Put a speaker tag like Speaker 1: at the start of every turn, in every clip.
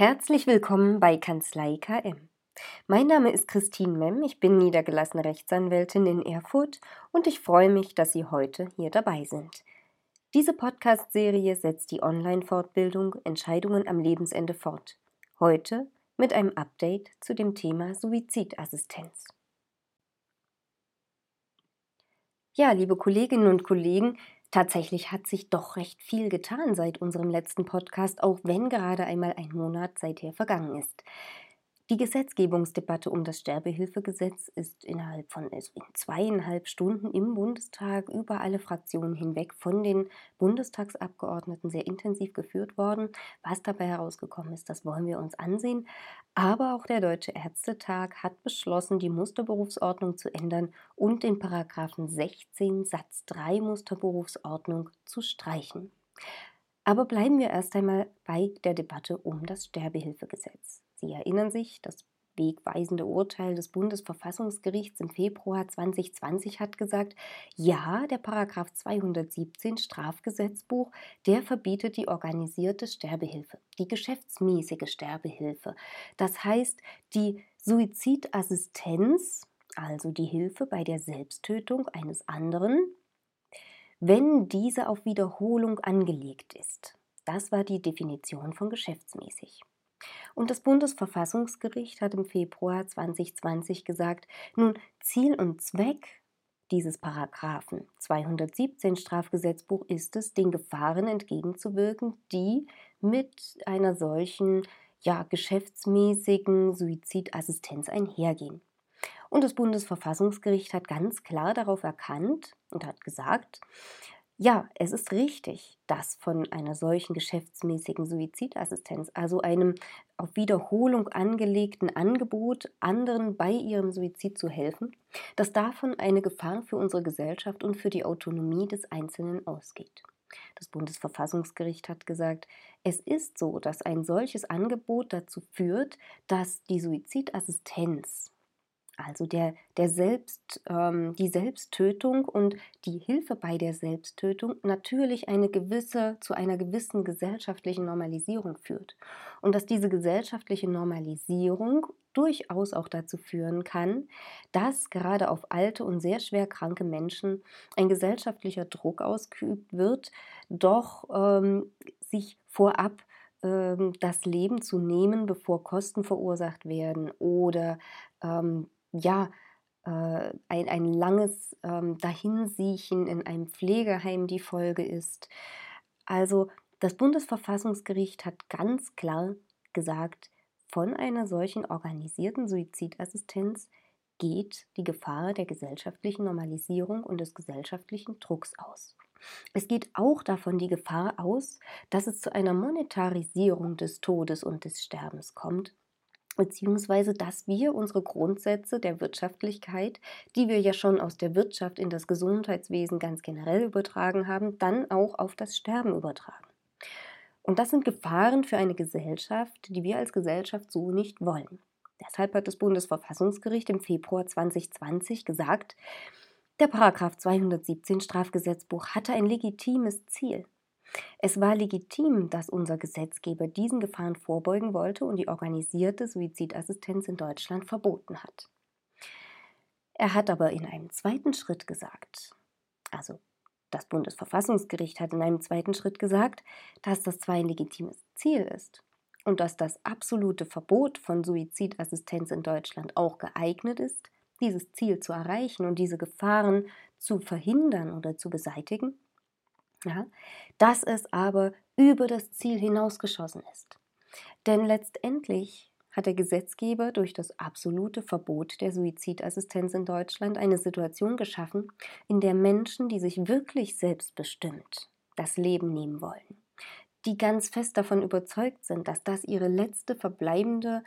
Speaker 1: Herzlich willkommen bei Kanzlei KM. Mein Name ist Christine Memm, ich bin niedergelassene Rechtsanwältin in Erfurt und ich freue mich, dass Sie heute hier dabei sind. Diese Podcast-Serie setzt die Online-Fortbildung Entscheidungen am Lebensende fort. Heute mit einem Update zu dem Thema Suizidassistenz. Ja, liebe Kolleginnen und Kollegen, Tatsächlich hat sich doch recht viel getan seit unserem letzten Podcast, auch wenn gerade einmal ein Monat seither vergangen ist. Die Gesetzgebungsdebatte um das Sterbehilfegesetz ist innerhalb von also in zweieinhalb Stunden im Bundestag über alle Fraktionen hinweg von den Bundestagsabgeordneten sehr intensiv geführt worden. Was dabei herausgekommen ist, das wollen wir uns ansehen. Aber auch der Deutsche Ärztetag hat beschlossen, die Musterberufsordnung zu ändern und den Paragraphen 16 Satz 3 Musterberufsordnung zu streichen. Aber bleiben wir erst einmal bei der Debatte um das Sterbehilfegesetz. Sie erinnern sich, das wegweisende Urteil des Bundesverfassungsgerichts im Februar 2020 hat gesagt, ja, der Paragraph 217 Strafgesetzbuch, der verbietet die organisierte Sterbehilfe, die geschäftsmäßige Sterbehilfe. Das heißt, die Suizidassistenz, also die Hilfe bei der Selbsttötung eines anderen, wenn diese auf Wiederholung angelegt ist. Das war die Definition von geschäftsmäßig. Und das Bundesverfassungsgericht hat im Februar 2020 gesagt, nun Ziel und Zweck dieses Paragraphen 217 Strafgesetzbuch ist es, den Gefahren entgegenzuwirken, die mit einer solchen ja, geschäftsmäßigen Suizidassistenz einhergehen. Und das Bundesverfassungsgericht hat ganz klar darauf erkannt und hat gesagt, ja, es ist richtig, dass von einer solchen geschäftsmäßigen Suizidassistenz, also einem auf Wiederholung angelegten Angebot, anderen bei ihrem Suizid zu helfen, dass davon eine Gefahr für unsere Gesellschaft und für die Autonomie des Einzelnen ausgeht. Das Bundesverfassungsgericht hat gesagt, es ist so, dass ein solches Angebot dazu führt, dass die Suizidassistenz also der, der Selbst, ähm, die Selbsttötung und die Hilfe bei der Selbsttötung natürlich eine gewisse, zu einer gewissen gesellschaftlichen Normalisierung führt. Und dass diese gesellschaftliche Normalisierung durchaus auch dazu führen kann, dass gerade auf alte und sehr schwer kranke Menschen ein gesellschaftlicher Druck ausgeübt wird, doch ähm, sich vorab ähm, das Leben zu nehmen, bevor Kosten verursacht werden oder ähm, ja, äh, ein, ein langes ähm, Dahinsiechen in einem Pflegeheim die Folge ist. Also das Bundesverfassungsgericht hat ganz klar gesagt, von einer solchen organisierten Suizidassistenz geht die Gefahr der gesellschaftlichen Normalisierung und des gesellschaftlichen Drucks aus. Es geht auch davon die Gefahr aus, dass es zu einer Monetarisierung des Todes und des Sterbens kommt, beziehungsweise dass wir unsere Grundsätze der Wirtschaftlichkeit, die wir ja schon aus der Wirtschaft in das Gesundheitswesen ganz generell übertragen haben, dann auch auf das Sterben übertragen. Und das sind Gefahren für eine Gesellschaft, die wir als Gesellschaft so nicht wollen. Deshalb hat das Bundesverfassungsgericht im Februar 2020 gesagt, der Paragraph 217 Strafgesetzbuch hatte ein legitimes Ziel. Es war legitim, dass unser Gesetzgeber diesen Gefahren vorbeugen wollte und die organisierte Suizidassistenz in Deutschland verboten hat. Er hat aber in einem zweiten Schritt gesagt, also das Bundesverfassungsgericht hat in einem zweiten Schritt gesagt, dass das zwar ein legitimes Ziel ist und dass das absolute Verbot von Suizidassistenz in Deutschland auch geeignet ist, dieses Ziel zu erreichen und diese Gefahren zu verhindern oder zu beseitigen, ja, dass es aber über das Ziel hinausgeschossen ist. Denn letztendlich hat der Gesetzgeber durch das absolute Verbot der Suizidassistenz in Deutschland eine Situation geschaffen, in der Menschen, die sich wirklich selbstbestimmt das Leben nehmen wollen, die ganz fest davon überzeugt sind, dass das ihre letzte verbleibende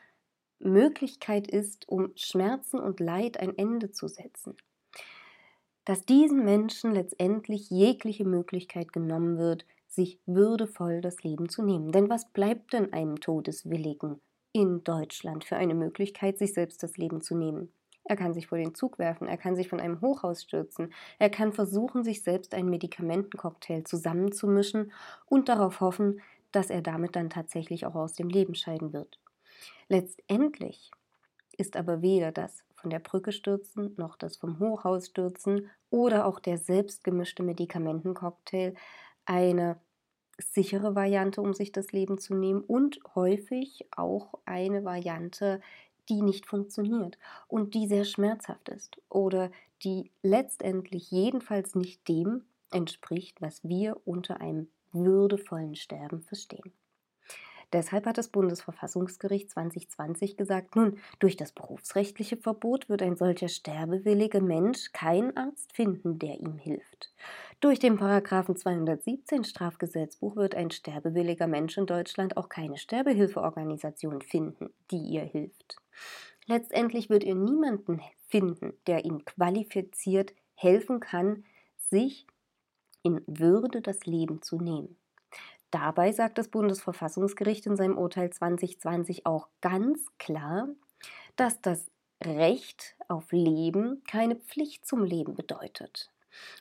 Speaker 1: Möglichkeit ist, um Schmerzen und Leid ein Ende zu setzen, dass diesen Menschen letztendlich jegliche Möglichkeit genommen wird, sich würdevoll das Leben zu nehmen. Denn was bleibt denn einem Todeswilligen in Deutschland für eine Möglichkeit, sich selbst das Leben zu nehmen? Er kann sich vor den Zug werfen, er kann sich von einem Hochhaus stürzen, er kann versuchen, sich selbst einen Medikamentencocktail zusammenzumischen und darauf hoffen, dass er damit dann tatsächlich auch aus dem Leben scheiden wird. Letztendlich ist aber weder das von der Brücke stürzen noch das vom Hochhaus stürzen oder auch der selbstgemischte Medikamentencocktail eine sichere Variante, um sich das Leben zu nehmen und häufig auch eine Variante, die nicht funktioniert und die sehr schmerzhaft ist oder die letztendlich jedenfalls nicht dem entspricht, was wir unter einem würdevollen Sterben verstehen. Deshalb hat das Bundesverfassungsgericht 2020 gesagt, nun, durch das berufsrechtliche Verbot wird ein solcher sterbewilliger Mensch keinen Arzt finden, der ihm hilft. Durch den Paragraphen 217 Strafgesetzbuch wird ein sterbewilliger Mensch in Deutschland auch keine Sterbehilfeorganisation finden, die ihr hilft. Letztendlich wird ihr niemanden finden, der ihm qualifiziert helfen kann, sich in Würde das Leben zu nehmen. Dabei sagt das Bundesverfassungsgericht in seinem Urteil 2020 auch ganz klar, dass das Recht auf Leben keine Pflicht zum Leben bedeutet.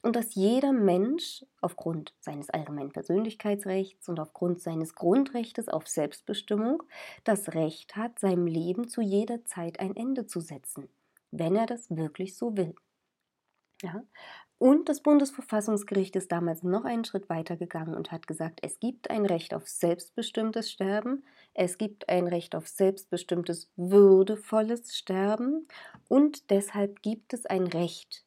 Speaker 1: Und dass jeder Mensch aufgrund seines allgemeinen Persönlichkeitsrechts und aufgrund seines Grundrechts auf Selbstbestimmung das Recht hat, seinem Leben zu jeder Zeit ein Ende zu setzen, wenn er das wirklich so will. Ja? Und das Bundesverfassungsgericht ist damals noch einen Schritt weiter gegangen und hat gesagt, es gibt ein Recht auf selbstbestimmtes Sterben, es gibt ein Recht auf selbstbestimmtes, würdevolles Sterben und deshalb gibt es ein Recht,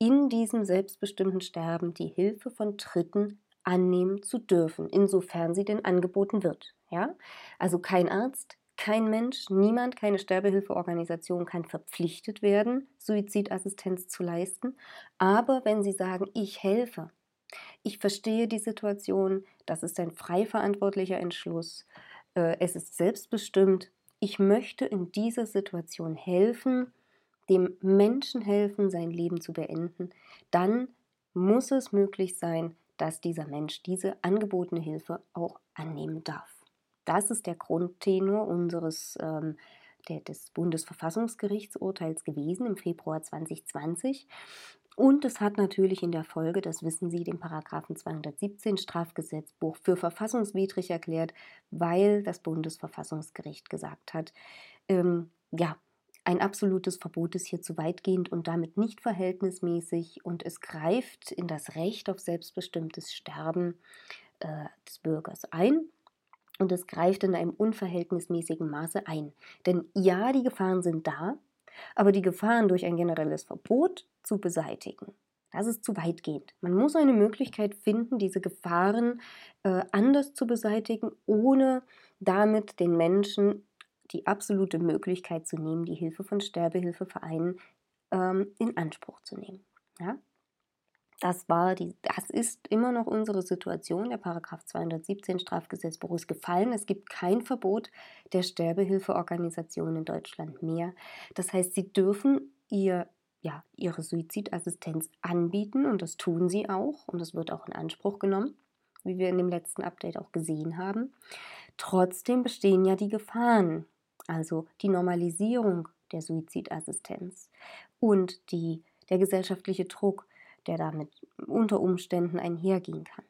Speaker 1: in diesem selbstbestimmten Sterben die Hilfe von Dritten annehmen zu dürfen, insofern sie denn angeboten wird. Ja? Also kein Arzt, kein Mensch, niemand, keine Sterbehilfeorganisation kann verpflichtet werden, Suizidassistenz zu leisten. Aber wenn Sie sagen, ich helfe, ich verstehe die Situation, das ist ein frei verantwortlicher Entschluss, äh, es ist selbstbestimmt, ich möchte in dieser Situation helfen, dem Menschen helfen, sein Leben zu beenden, dann muss es möglich sein, dass dieser Mensch diese angebotene Hilfe auch annehmen darf. Das ist der Grundtenor unseres ähm, der, des Bundesverfassungsgerichtsurteils gewesen im Februar 2020. Und es hat natürlich in der Folge, das wissen Sie, den Paragraphen 217 Strafgesetzbuch für verfassungswidrig erklärt, weil das Bundesverfassungsgericht gesagt hat, ähm, ja, ein absolutes Verbot ist hier zu weitgehend und damit nicht verhältnismäßig und es greift in das Recht auf selbstbestimmtes Sterben äh, des Bürgers ein und es greift in einem unverhältnismäßigen Maße ein. Denn ja, die Gefahren sind da, aber die Gefahren durch ein generelles Verbot zu beseitigen, das ist zu weitgehend. Man muss eine Möglichkeit finden, diese Gefahren äh, anders zu beseitigen, ohne damit den Menschen die absolute Möglichkeit zu nehmen, die Hilfe von Sterbehilfevereinen ähm, in Anspruch zu nehmen. Ja? Das war die, das ist immer noch unsere Situation. Der Paragraph 217 Strafgesetzbuch ist gefallen. Es gibt kein Verbot der Sterbehilfeorganisationen in Deutschland mehr. Das heißt, sie dürfen ihr, ja, ihre Suizidassistenz anbieten und das tun sie auch und das wird auch in Anspruch genommen, wie wir in dem letzten Update auch gesehen haben. Trotzdem bestehen ja die Gefahren, also die Normalisierung der Suizidassistenz und die, der gesellschaftliche Druck der damit unter Umständen einhergehen kann.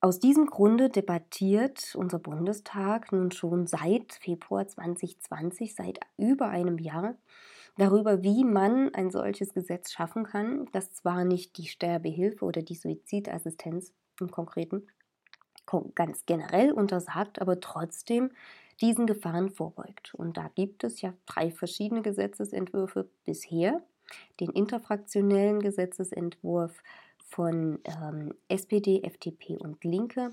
Speaker 1: Aus diesem Grunde debattiert unser Bundestag nun schon seit Februar 2020, seit über einem Jahr, darüber, wie man ein solches Gesetz schaffen kann, das zwar nicht die Sterbehilfe oder die Suizidassistenz im Konkreten ganz generell untersagt, aber trotzdem diesen Gefahren vorbeugt. Und da gibt es ja drei verschiedene Gesetzesentwürfe bisher den interfraktionellen Gesetzesentwurf von ähm, SPD, FDP und Linke,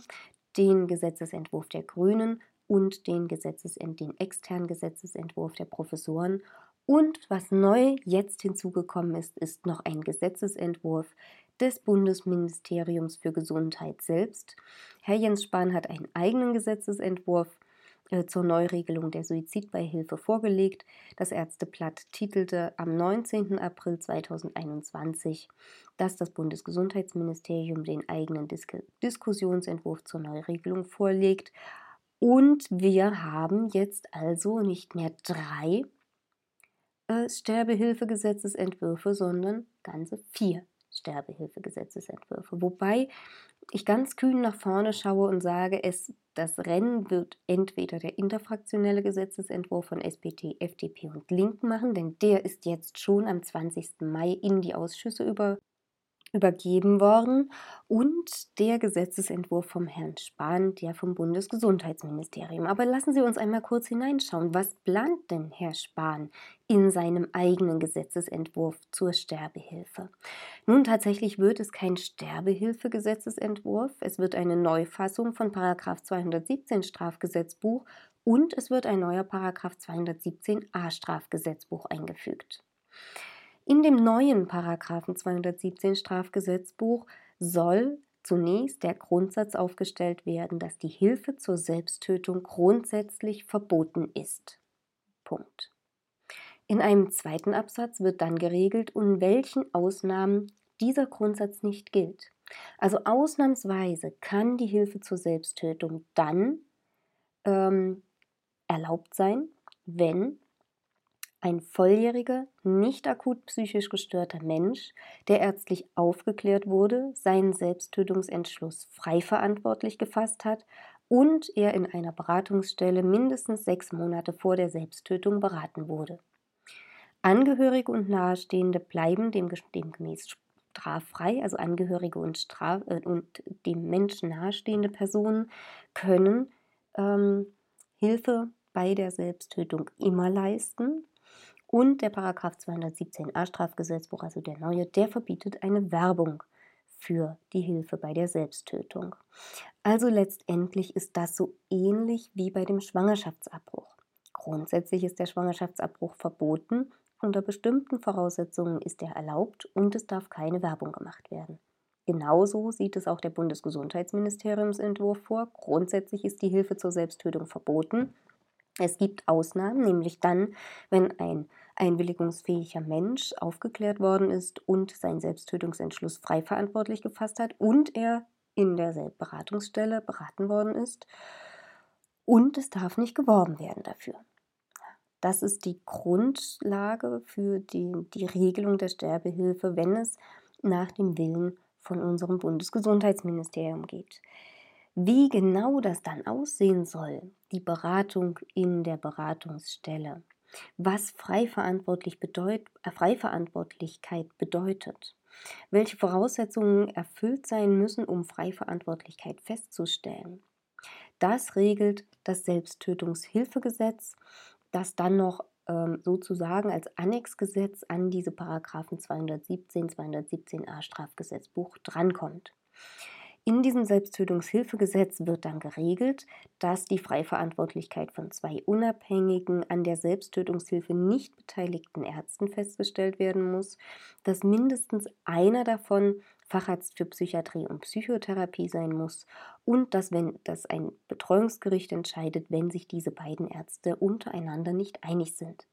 Speaker 1: den Gesetzesentwurf der Grünen und den, Gesetzesent den externen Gesetzesentwurf der Professoren. Und was neu jetzt hinzugekommen ist, ist noch ein Gesetzesentwurf des Bundesministeriums für Gesundheit selbst. Herr Jens Spahn hat einen eigenen Gesetzesentwurf zur Neuregelung der Suizidbeihilfe vorgelegt. Das Ärzteblatt titelte am 19. April 2021, dass das Bundesgesundheitsministerium den eigenen Dis Diskussionsentwurf zur Neuregelung vorlegt. Und wir haben jetzt also nicht mehr drei äh, Sterbehilfegesetzesentwürfe, sondern ganze vier Sterbehilfegesetzesentwürfe. Wobei ich ganz kühn nach vorne schaue und sage, es, das Rennen wird entweder der interfraktionelle Gesetzesentwurf von SPD, FDP und Linken machen, denn der ist jetzt schon am 20. Mai in die Ausschüsse über, übergeben worden und der Gesetzesentwurf vom Herrn Spahn, der vom Bundesgesundheitsministerium. Aber lassen Sie uns einmal kurz hineinschauen. Was plant denn Herr Spahn in seinem eigenen Gesetzesentwurf zur Sterbehilfe? Nun, tatsächlich wird es kein Sterbehilfegesetzesentwurf. Es wird eine Neufassung von 217 Strafgesetzbuch und es wird ein neuer 217a Strafgesetzbuch eingefügt. In dem neuen Paragraphen 217 Strafgesetzbuch soll zunächst der Grundsatz aufgestellt werden, dass die Hilfe zur Selbsttötung grundsätzlich verboten ist. Punkt. In einem zweiten Absatz wird dann geregelt, in welchen Ausnahmen dieser Grundsatz nicht gilt. Also ausnahmsweise kann die Hilfe zur Selbsttötung dann ähm, erlaubt sein, wenn ein volljähriger, nicht akut psychisch gestörter Mensch, der ärztlich aufgeklärt wurde, seinen Selbsttötungsentschluss frei verantwortlich gefasst hat und er in einer Beratungsstelle mindestens sechs Monate vor der Selbsttötung beraten wurde. Angehörige und Nahestehende bleiben dem, demgemäß straffrei, also Angehörige und, Straf äh, und dem Menschen nahestehende Personen können ähm, Hilfe bei der Selbsttötung immer leisten, und der Paragraph 217a Strafgesetzbuch, also der neue, der verbietet eine Werbung für die Hilfe bei der Selbsttötung. Also letztendlich ist das so ähnlich wie bei dem Schwangerschaftsabbruch. Grundsätzlich ist der Schwangerschaftsabbruch verboten, unter bestimmten Voraussetzungen ist er erlaubt und es darf keine Werbung gemacht werden. Genauso sieht es auch der Bundesgesundheitsministeriumsentwurf vor. Grundsätzlich ist die Hilfe zur Selbsttötung verboten. Es gibt Ausnahmen, nämlich dann, wenn ein einwilligungsfähiger Mensch aufgeklärt worden ist und seinen Selbsttötungsentschluss frei verantwortlich gefasst hat und er in der Beratungsstelle beraten worden ist. Und es darf nicht geworben werden dafür. Das ist die Grundlage für die, die Regelung der Sterbehilfe, wenn es nach dem Willen von unserem Bundesgesundheitsministerium geht. Wie genau das dann aussehen soll, die Beratung in der Beratungsstelle, was Freiverantwortlich bedeut, äh, Freiverantwortlichkeit bedeutet, welche Voraussetzungen erfüllt sein müssen, um Freiverantwortlichkeit festzustellen. Das regelt das Selbsttötungshilfegesetz, das dann noch ähm, sozusagen als Annexgesetz an diese Paragraphen 217, 217a Strafgesetzbuch drankommt. In diesem Selbsttötungshilfegesetz wird dann geregelt, dass die Freiverantwortlichkeit von zwei unabhängigen, an der Selbsttötungshilfe nicht beteiligten Ärzten festgestellt werden muss, dass mindestens einer davon Facharzt für Psychiatrie und Psychotherapie sein muss und dass, wenn das ein Betreuungsgericht entscheidet, wenn sich diese beiden Ärzte untereinander nicht einig sind.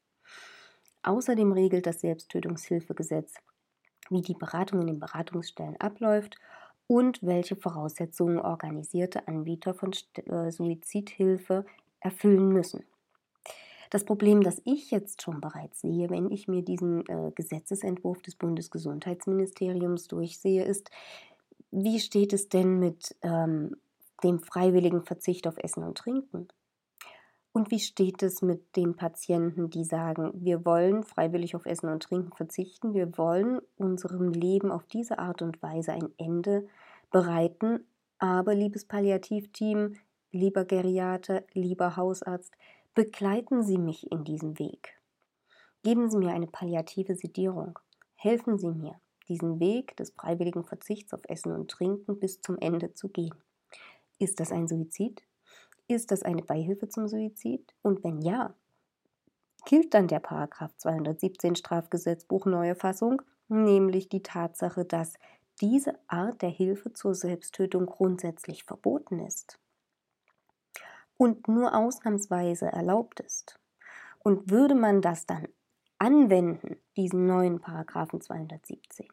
Speaker 1: Außerdem regelt das Selbsttötungshilfegesetz, wie die Beratung in den Beratungsstellen abläuft und welche Voraussetzungen organisierte Anbieter von äh, Suizidhilfe erfüllen müssen. Das Problem, das ich jetzt schon bereits sehe, wenn ich mir diesen äh, Gesetzesentwurf des Bundesgesundheitsministeriums durchsehe, ist, wie steht es denn mit ähm, dem freiwilligen Verzicht auf Essen und Trinken? Und wie steht es mit den Patienten, die sagen, wir wollen freiwillig auf Essen und Trinken verzichten, wir wollen unserem Leben auf diese Art und Weise ein Ende bereiten. Aber, liebes Palliativteam, lieber Geriater, lieber Hausarzt, begleiten Sie mich in diesem Weg. Geben Sie mir eine palliative Sedierung. Helfen Sie mir, diesen Weg des freiwilligen Verzichts auf Essen und Trinken bis zum Ende zu gehen. Ist das ein Suizid? Ist das eine Beihilfe zum Suizid? Und wenn ja, gilt dann der Paragraph 217 Strafgesetzbuch neue Fassung, nämlich die Tatsache, dass diese Art der Hilfe zur Selbsttötung grundsätzlich verboten ist und nur ausnahmsweise erlaubt ist. Und würde man das dann anwenden, diesen neuen Paragraphen 217 äh,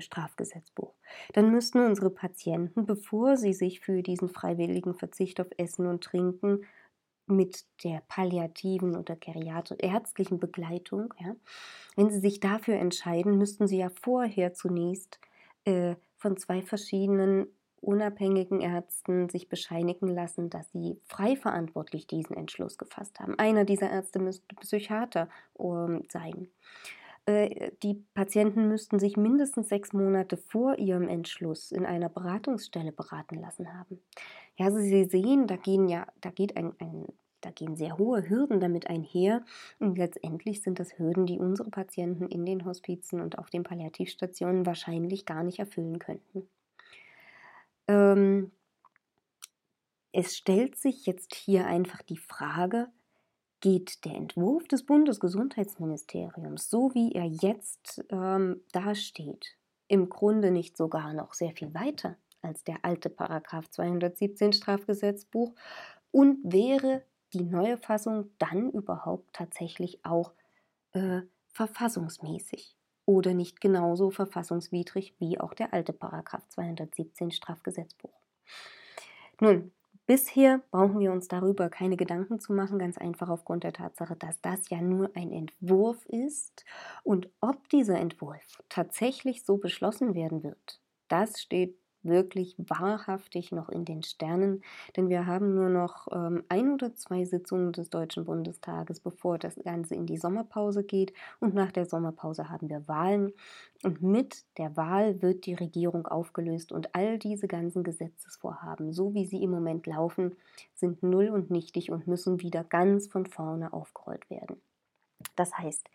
Speaker 1: Strafgesetzbuch, dann müssten unsere Patienten, bevor sie sich für diesen freiwilligen Verzicht auf Essen und Trinken mit der palliativen oder ärztlichen Begleitung, ja, wenn sie sich dafür entscheiden, müssten sie ja vorher zunächst äh, von zwei verschiedenen unabhängigen Ärzten sich bescheinigen lassen, dass sie frei verantwortlich diesen Entschluss gefasst haben. Einer dieser Ärzte müsste Psychiater um, sein. Äh, die Patienten müssten sich mindestens sechs Monate vor ihrem Entschluss in einer Beratungsstelle beraten lassen haben. Ja, also Sie sehen, da gehen ja, da geht ein, ein da gehen sehr hohe Hürden damit einher. Und letztendlich sind das Hürden, die unsere Patienten in den Hospizen und auf den Palliativstationen wahrscheinlich gar nicht erfüllen könnten. Ähm, es stellt sich jetzt hier einfach die Frage, geht der Entwurf des Bundesgesundheitsministeriums, so wie er jetzt ähm, dasteht, im Grunde nicht sogar noch sehr viel weiter als der alte Paragraph 217 Strafgesetzbuch und wäre die neue Fassung dann überhaupt tatsächlich auch äh, verfassungsmäßig? oder nicht genauso verfassungswidrig wie auch der alte Paragraph 217 Strafgesetzbuch. Nun, bisher brauchen wir uns darüber keine Gedanken zu machen, ganz einfach aufgrund der Tatsache, dass das ja nur ein Entwurf ist. Und ob dieser Entwurf tatsächlich so beschlossen werden wird, das steht wirklich wahrhaftig noch in den Sternen, denn wir haben nur noch ähm, ein oder zwei Sitzungen des Deutschen Bundestages, bevor das Ganze in die Sommerpause geht. Und nach der Sommerpause haben wir Wahlen. Und mit der Wahl wird die Regierung aufgelöst und all diese ganzen Gesetzesvorhaben, so wie sie im Moment laufen, sind null und nichtig und müssen wieder ganz von vorne aufgerollt werden. Das heißt,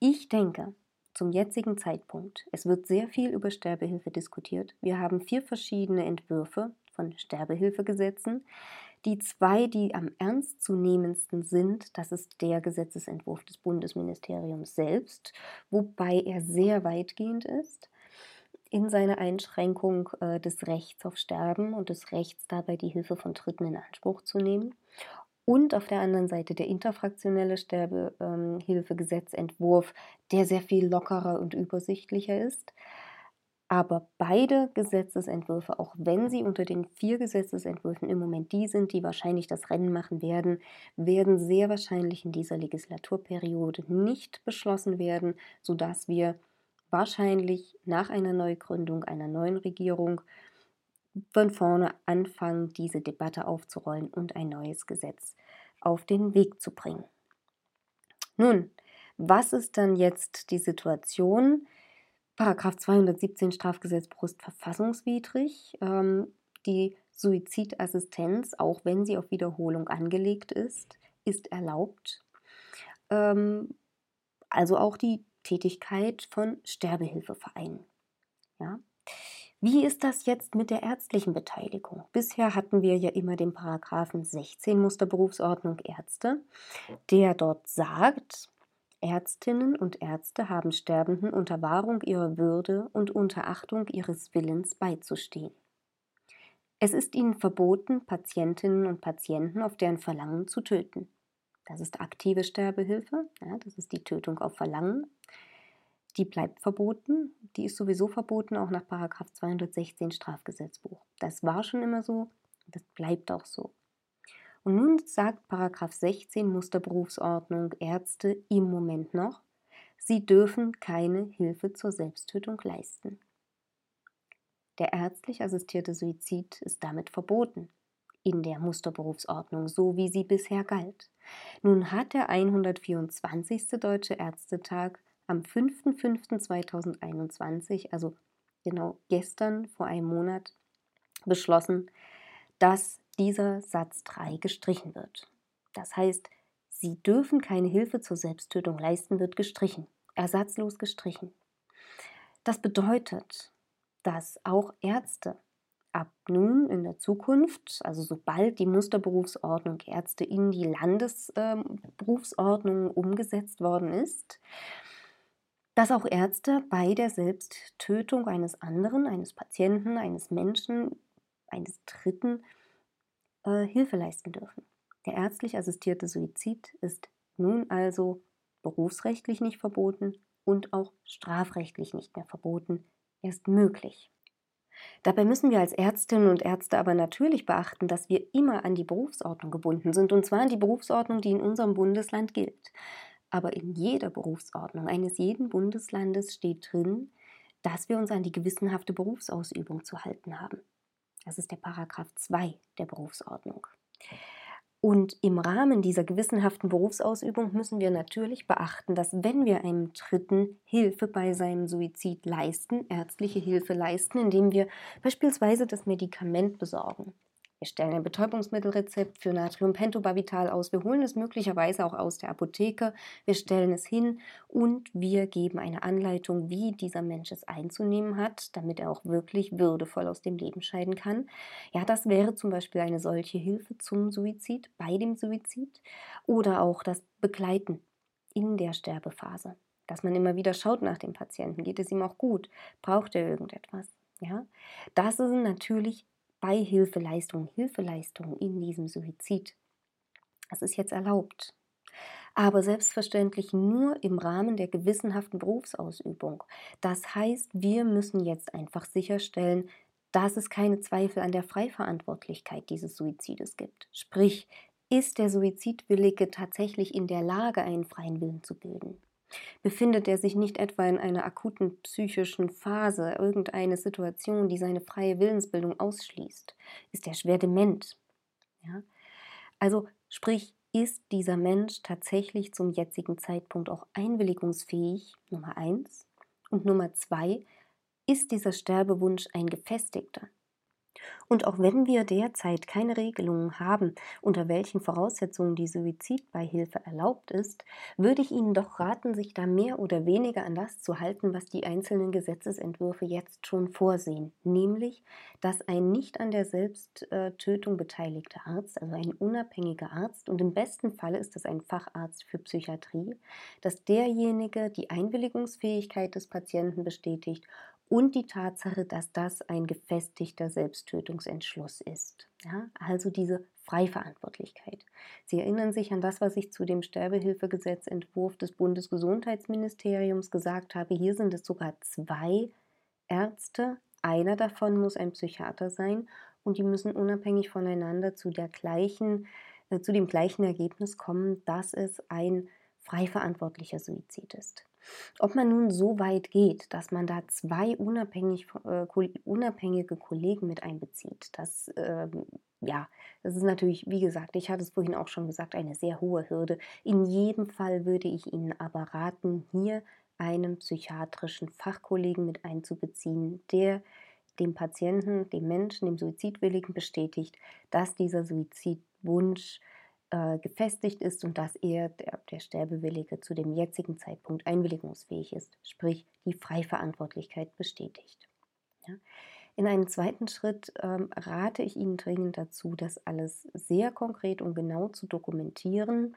Speaker 1: ich denke, zum jetzigen Zeitpunkt. Es wird sehr viel über Sterbehilfe diskutiert. Wir haben vier verschiedene Entwürfe von Sterbehilfegesetzen. Die zwei, die am ernstzunehmendsten sind, das ist der Gesetzesentwurf des Bundesministeriums selbst, wobei er sehr weitgehend ist in seiner Einschränkung äh, des Rechts auf Sterben und des Rechts dabei die Hilfe von Dritten in Anspruch zu nehmen und auf der anderen Seite der interfraktionelle Sterbehilfegesetzentwurf, der sehr viel lockerer und übersichtlicher ist. Aber beide Gesetzesentwürfe, auch wenn sie unter den vier Gesetzesentwürfen im Moment die sind, die wahrscheinlich das Rennen machen werden, werden sehr wahrscheinlich in dieser Legislaturperiode nicht beschlossen werden, sodass wir wahrscheinlich nach einer Neugründung einer neuen Regierung von vorne anfangen, diese Debatte aufzurollen und ein neues Gesetz auf den Weg zu bringen. Nun, was ist dann jetzt die Situation? Paragraph 217 Strafgesetzbuch ist verfassungswidrig. Ähm, die Suizidassistenz, auch wenn sie auf Wiederholung angelegt ist, ist erlaubt. Ähm, also auch die Tätigkeit von Sterbehilfevereinen. Ja? Wie ist das jetzt mit der ärztlichen Beteiligung? Bisher hatten wir ja immer den Paragraphen 16 Musterberufsordnung Ärzte, der dort sagt, Ärztinnen und Ärzte haben Sterbenden unter Wahrung ihrer Würde und unter Achtung ihres Willens beizustehen. Es ist ihnen verboten, Patientinnen und Patienten auf deren Verlangen zu töten. Das ist aktive Sterbehilfe, ja, das ist die Tötung auf Verlangen die bleibt verboten. Die ist sowieso verboten, auch nach 216 Strafgesetzbuch. Das war schon immer so, das bleibt auch so. Und nun sagt 16 Musterberufsordnung Ärzte im Moment noch, sie dürfen keine Hilfe zur Selbsttötung leisten. Der ärztlich assistierte Suizid ist damit verboten in der Musterberufsordnung, so wie sie bisher galt. Nun hat der 124. Deutsche Ärztetag am 5.5.2021, also genau gestern vor einem Monat, beschlossen, dass dieser Satz 3 gestrichen wird. Das heißt, Sie dürfen keine Hilfe zur Selbsttötung leisten, wird gestrichen, ersatzlos gestrichen. Das bedeutet, dass auch Ärzte ab nun in der Zukunft, also sobald die Musterberufsordnung Ärzte in die Landesberufsordnung ähm, umgesetzt worden ist, dass auch Ärzte bei der Selbsttötung eines anderen, eines Patienten, eines Menschen, eines Dritten äh, Hilfe leisten dürfen. Der ärztlich assistierte Suizid ist nun also berufsrechtlich nicht verboten und auch strafrechtlich nicht mehr verboten. Er ist möglich. Dabei müssen wir als Ärztinnen und Ärzte aber natürlich beachten, dass wir immer an die Berufsordnung gebunden sind, und zwar an die Berufsordnung, die in unserem Bundesland gilt. Aber in jeder Berufsordnung eines jeden Bundeslandes steht drin, dass wir uns an die gewissenhafte Berufsausübung zu halten haben. Das ist der Paragraph 2 der Berufsordnung. Und im Rahmen dieser gewissenhaften Berufsausübung müssen wir natürlich beachten, dass wenn wir einem Dritten Hilfe bei seinem Suizid leisten, ärztliche Hilfe leisten, indem wir beispielsweise das Medikament besorgen, wir stellen ein Betäubungsmittelrezept für Natriumpentobarbital aus. Wir holen es möglicherweise auch aus der Apotheke. Wir stellen es hin und wir geben eine Anleitung, wie dieser Mensch es einzunehmen hat, damit er auch wirklich würdevoll aus dem Leben scheiden kann. Ja, das wäre zum Beispiel eine solche Hilfe zum Suizid, bei dem Suizid oder auch das Begleiten in der Sterbephase. Dass man immer wieder schaut nach dem Patienten. Geht es ihm auch gut? Braucht er irgendetwas? Ja, das sind natürlich Beihilfeleistung, Hilfeleistung in diesem Suizid. Das ist jetzt erlaubt. Aber selbstverständlich nur im Rahmen der gewissenhaften Berufsausübung. Das heißt, wir müssen jetzt einfach sicherstellen, dass es keine Zweifel an der Freiverantwortlichkeit dieses Suizides gibt. Sprich, ist der Suizidwillige tatsächlich in der Lage, einen freien Willen zu bilden? Befindet er sich nicht etwa in einer akuten psychischen Phase, irgendeine Situation, die seine freie Willensbildung ausschließt? Ist er schwer dement? Ja? Also sprich, ist dieser Mensch tatsächlich zum jetzigen Zeitpunkt auch einwilligungsfähig? Nummer eins. Und Nummer zwei, ist dieser Sterbewunsch ein gefestigter? Und auch wenn wir derzeit keine Regelungen haben, unter welchen Voraussetzungen die Suizidbeihilfe erlaubt ist, würde ich Ihnen doch raten, sich da mehr oder weniger an das zu halten, was die einzelnen Gesetzesentwürfe jetzt schon vorsehen, nämlich, dass ein nicht an der Selbsttötung beteiligter Arzt, also ein unabhängiger Arzt, und im besten Falle ist es ein Facharzt für Psychiatrie, dass derjenige die Einwilligungsfähigkeit des Patienten bestätigt und die Tatsache, dass das ein gefestigter Selbsttötungsentschluss ist. Ja, also diese Freiverantwortlichkeit. Sie erinnern sich an das, was ich zu dem Sterbehilfegesetzentwurf des Bundesgesundheitsministeriums gesagt habe. Hier sind es sogar zwei Ärzte. Einer davon muss ein Psychiater sein und die müssen unabhängig voneinander zu, der gleichen, äh, zu dem gleichen Ergebnis kommen, dass es ein frei verantwortlicher Suizid ist. Ob man nun so weit geht, dass man da zwei unabhängig, äh, unabhängige Kollegen mit einbezieht, das, äh, ja, das ist natürlich, wie gesagt, ich hatte es vorhin auch schon gesagt, eine sehr hohe Hürde. In jedem Fall würde ich Ihnen aber raten, hier einen psychiatrischen Fachkollegen mit einzubeziehen, der dem Patienten, dem Menschen, dem Suizidwilligen bestätigt, dass dieser Suizidwunsch äh, gefestigt ist und dass er, der, der Sterbewillige, zu dem jetzigen Zeitpunkt einwilligungsfähig ist, sprich die Freiverantwortlichkeit bestätigt. Ja. In einem zweiten Schritt ähm, rate ich Ihnen dringend dazu, das alles sehr konkret und genau zu dokumentieren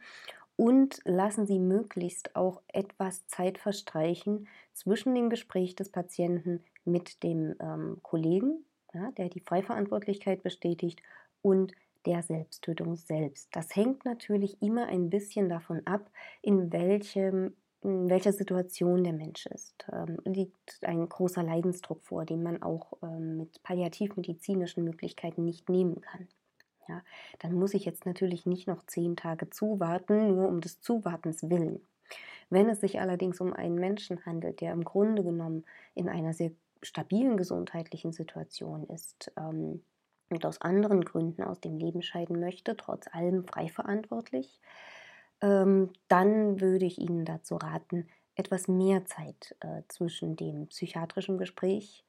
Speaker 1: und lassen Sie möglichst auch etwas Zeit verstreichen zwischen dem Gespräch des Patienten mit dem ähm, Kollegen, ja, der die Freiverantwortlichkeit bestätigt, und der Selbsttötung selbst. Das hängt natürlich immer ein bisschen davon ab, in welchem in welcher Situation der Mensch ist. Ähm, liegt ein großer Leidensdruck vor, den man auch ähm, mit palliativmedizinischen Möglichkeiten nicht nehmen kann. Ja, dann muss ich jetzt natürlich nicht noch zehn Tage zuwarten, nur um des Zuwartens willen. Wenn es sich allerdings um einen Menschen handelt, der im Grunde genommen in einer sehr stabilen gesundheitlichen Situation ist, ähm, und aus anderen Gründen aus dem Leben scheiden möchte, trotz allem frei verantwortlich, ähm, dann würde ich Ihnen dazu raten, etwas mehr Zeit äh, zwischen dem psychiatrischen Gespräch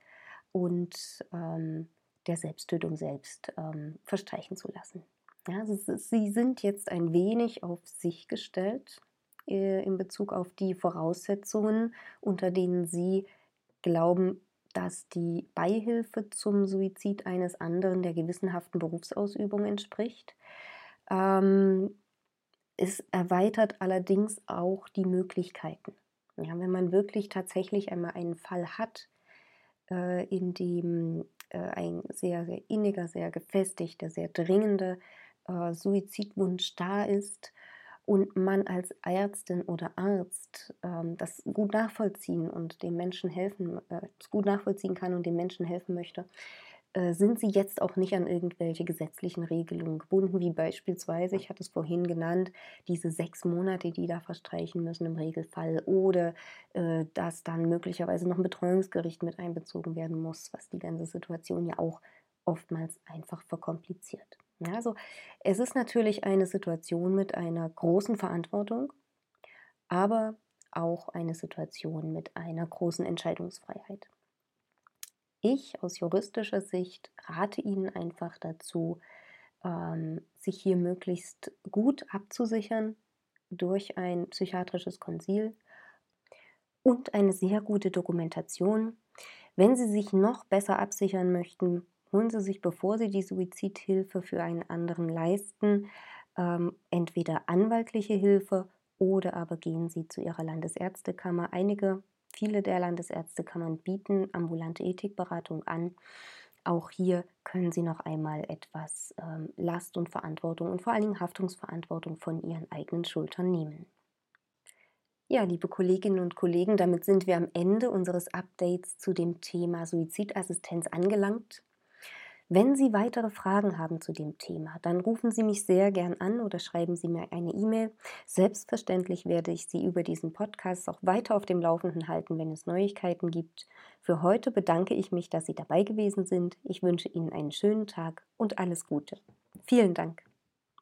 Speaker 1: und ähm, der Selbsttötung selbst ähm, verstreichen zu lassen. Ja, Sie sind jetzt ein wenig auf sich gestellt äh, in Bezug auf die Voraussetzungen, unter denen Sie glauben, dass die Beihilfe zum Suizid eines anderen der gewissenhaften Berufsausübung entspricht. Ähm, es erweitert allerdings auch die Möglichkeiten. Ja, wenn man wirklich tatsächlich einmal einen Fall hat, äh, in dem äh, ein sehr, sehr inniger, sehr gefestigter, sehr dringender äh, Suizidwunsch da ist, und man als Ärztin oder Arzt ähm, das gut nachvollziehen und dem Menschen helfen, äh, gut nachvollziehen kann und dem Menschen helfen möchte, äh, sind Sie jetzt auch nicht an irgendwelche gesetzlichen Regelungen gebunden, wie beispielsweise, ich hatte es vorhin genannt, diese sechs Monate, die da verstreichen müssen im Regelfall oder äh, dass dann möglicherweise noch ein Betreuungsgericht mit einbezogen werden muss, was die ganze Situation ja auch oftmals einfach verkompliziert. Ja, also es ist natürlich eine Situation mit einer großen Verantwortung, aber auch eine Situation mit einer großen Entscheidungsfreiheit. Ich aus juristischer Sicht rate Ihnen einfach dazu, ähm, sich hier möglichst gut abzusichern durch ein psychiatrisches Konsil und eine sehr gute Dokumentation. Wenn Sie sich noch besser absichern möchten, holen Sie sich, bevor Sie die Suizidhilfe für einen anderen leisten, ähm, entweder anwaltliche Hilfe oder aber gehen Sie zu Ihrer Landesärztekammer. Einige Viele der Landesärztekammern bieten ambulante Ethikberatung an. Auch hier können Sie noch einmal etwas ähm, Last und Verantwortung und vor allen Dingen Haftungsverantwortung von Ihren eigenen Schultern nehmen. Ja, liebe Kolleginnen und Kollegen, damit sind wir am Ende unseres Updates zu dem Thema Suizidassistenz angelangt. Wenn Sie weitere Fragen haben zu dem Thema, dann rufen Sie mich sehr gern an oder schreiben Sie mir eine E-Mail. Selbstverständlich werde ich Sie über diesen Podcast auch weiter auf dem Laufenden halten, wenn es Neuigkeiten gibt. Für heute bedanke ich mich, dass Sie dabei gewesen sind. Ich wünsche Ihnen einen schönen Tag und alles Gute. Vielen Dank.